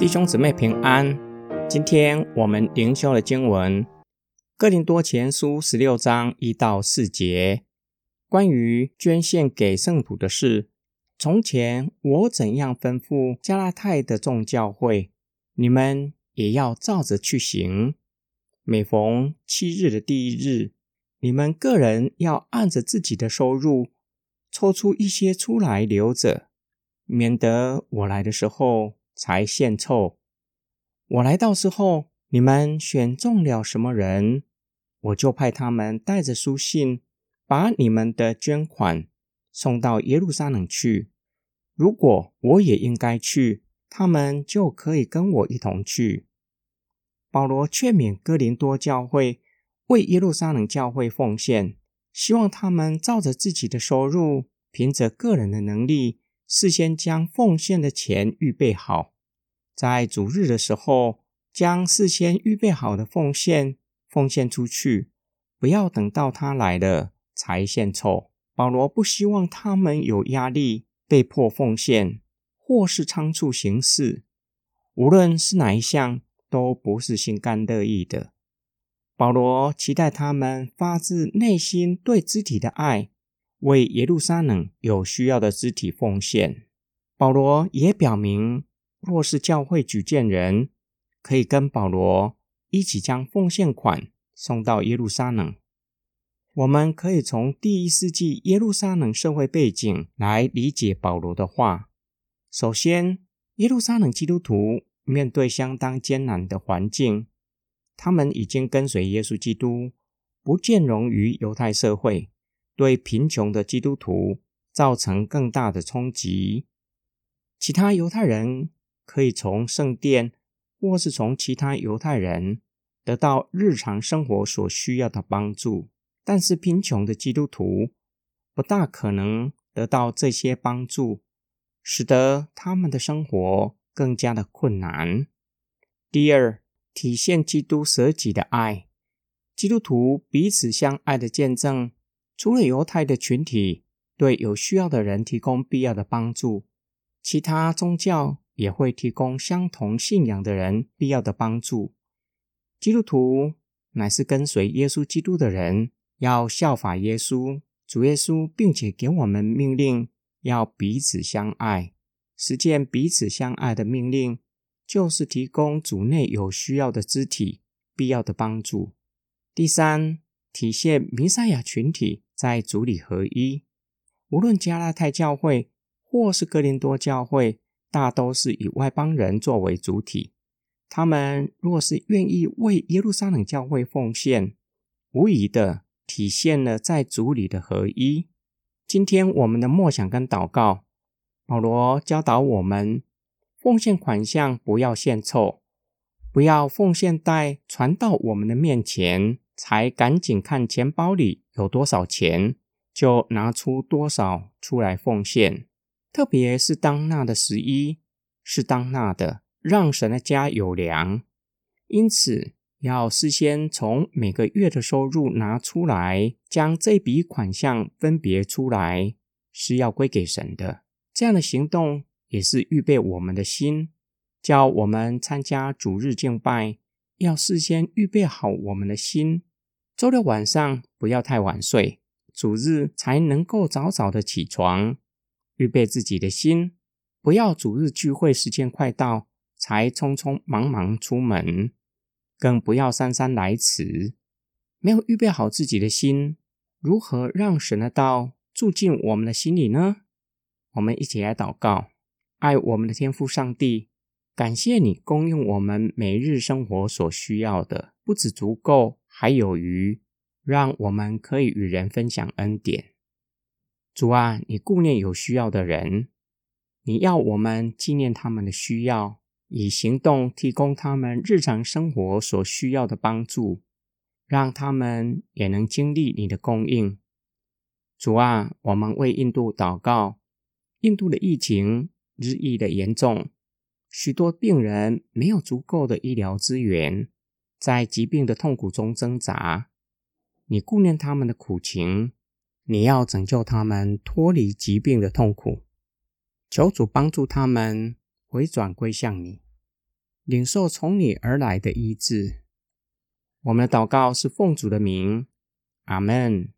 弟兄姊妹平安。今天我们灵修的经文《哥林多前书》十六章一到四节，关于捐献给圣徒的事。从前我怎样吩咐加拉太的众教会，你们也要照着去行。每逢七日的第一日，你们个人要按着自己的收入，抽出一些出来留着，免得我来的时候才献臭。我来到时候，你们选中了什么人，我就派他们带着书信，把你们的捐款送到耶路撒冷去。如果我也应该去，他们就可以跟我一同去。保罗劝勉哥林多教会为耶路撒冷教会奉献，希望他们照着自己的收入，凭着个人的能力，事先将奉献的钱预备好。在主日的时候，将事先预备好的奉献奉献出去，不要等到他来了才献凑。保罗不希望他们有压力，被迫奉献，或是仓促行事。无论是哪一项，都不是心甘乐意的。保罗期待他们发自内心对肢体的爱，为耶路撒冷有需要的肢体奉献。保罗也表明。若是教会举荐人，可以跟保罗一起将奉献款送到耶路撒冷。我们可以从第一世纪耶路撒冷社会背景来理解保罗的话。首先，耶路撒冷基督徒面对相当艰难的环境，他们已经跟随耶稣基督，不见容于犹太社会，对贫穷的基督徒造成更大的冲击。其他犹太人。可以从圣殿，或是从其他犹太人得到日常生活所需要的帮助，但是贫穷的基督徒不大可能得到这些帮助，使得他们的生活更加的困难。第二，体现基督舍己的爱，基督徒彼此相爱的见证，除了犹太的群体对有需要的人提供必要的帮助，其他宗教。也会提供相同信仰的人必要的帮助。基督徒乃是跟随耶稣基督的人，要效法耶稣、主耶稣，并且给我们命令，要彼此相爱。实践彼此相爱的命令，就是提供主内有需要的肢体必要的帮助。第三，体现弥赛亚群体在主里合一。无论加拉太教会或是哥林多教会。大都是以外邦人作为主体，他们若是愿意为耶路撒冷教会奉献，无疑的体现了在主里的合一。今天我们的默想跟祷告，保罗教导我们，奉献款项不要献臭，不要奉献袋传到我们的面前，才赶紧看钱包里有多少钱，就拿出多少出来奉献。特别是当纳的十一，是当纳的，让神的家有粮。因此，要事先从每个月的收入拿出来，将这笔款项分别出来，是要归给神的。这样的行动也是预备我们的心，叫我们参加主日敬拜，要事先预备好我们的心。周六晚上不要太晚睡，主日才能够早早的起床。预备自己的心，不要主日聚会时间快到才匆匆忙忙出门，更不要姗姗来迟。没有预备好自己的心，如何让神的道住进我们的心里呢？我们一起来祷告：爱我们的天父上帝，感谢你供应我们每日生活所需要的，不止足够，还有余，让我们可以与人分享恩典。主啊，你顾念有需要的人，你要我们纪念他们的需要，以行动提供他们日常生活所需要的帮助，让他们也能经历你的供应。主啊，我们为印度祷告，印度的疫情日益的严重，许多病人没有足够的医疗资源，在疾病的痛苦中挣扎。你顾念他们的苦情。你要拯救他们脱离疾病的痛苦，求主帮助他们回转归向你。领受从你而来的医治。我们的祷告是奉主的名，阿门。